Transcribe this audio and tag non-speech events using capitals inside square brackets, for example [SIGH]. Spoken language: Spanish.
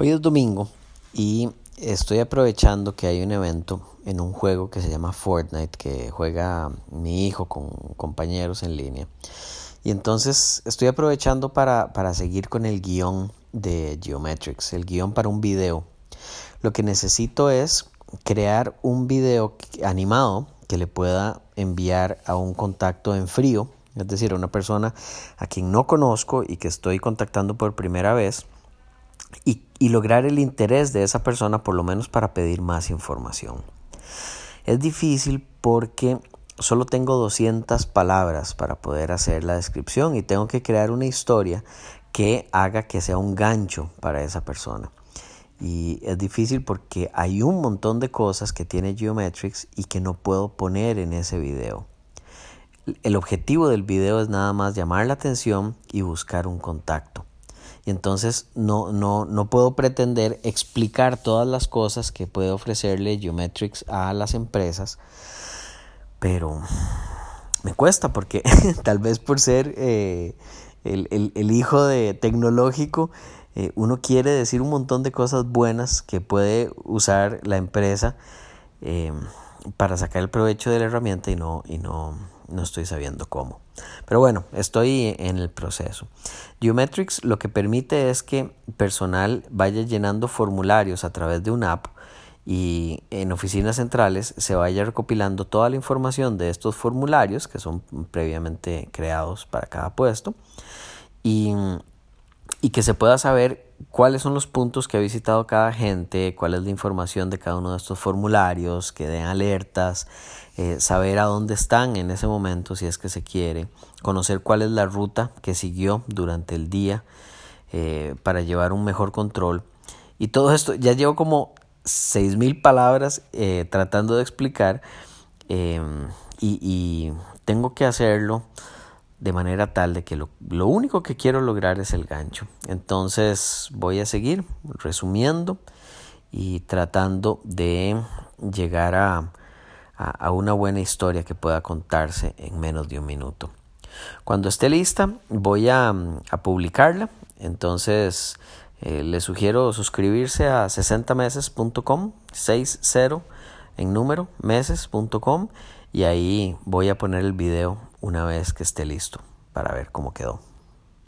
Hoy es domingo y estoy aprovechando que hay un evento en un juego que se llama Fortnite que juega mi hijo con compañeros en línea. Y entonces estoy aprovechando para, para seguir con el guion de Geometrics, el guion para un video. Lo que necesito es crear un video animado que le pueda enviar a un contacto en frío, es decir, a una persona a quien no conozco y que estoy contactando por primera vez y, lograr el interés de esa persona por lo menos para pedir más información. Es difícil porque solo tengo 200 palabras para poder hacer la descripción y tengo que crear una historia que haga que sea un gancho para esa persona. Y es difícil porque hay un montón de cosas que tiene Geometrics y que no puedo poner en ese video. El objetivo del video es nada más llamar la atención y buscar un contacto. Entonces no, no, no puedo pretender explicar todas las cosas que puede ofrecerle Geometrics a las empresas, pero me cuesta porque [LAUGHS] tal vez por ser eh, el, hijo de tecnológico, eh, uno quiere decir un montón de cosas buenas que puede usar la empresa eh, para sacar el provecho de la herramienta y no, y no, no estoy sabiendo cómo. Pero bueno, estoy en el proceso. Geometrics lo que permite es que personal vaya llenando formularios a través de una app y en oficinas centrales se vaya recopilando toda la información de estos formularios que son previamente creados para cada puesto y, y que se pueda saber cuáles son los puntos que ha visitado cada gente, cuál es la información de cada uno de estos formularios, que den alertas, eh, saber a dónde están en ese momento si es que se quiere, conocer cuál es la ruta que siguió durante el día eh, para llevar un mejor control. Y todo esto, ya llevo como 6.000 palabras eh, tratando de explicar em, y, tengo que hacerlo de manera tal de que lo, lo, único que quiero lograr es el gancho. Entonces voy a seguir resumiendo y tratando de llegar a, a, una buena historia que pueda contarse en menos de un minuto. Cuando esté lista voy a, publicarla, entonces eh, le sugiero suscribirse a 60meses.com, 60 en número, meses.com y ahí voy a poner el video una vez que esté listo para ver cómo quedó.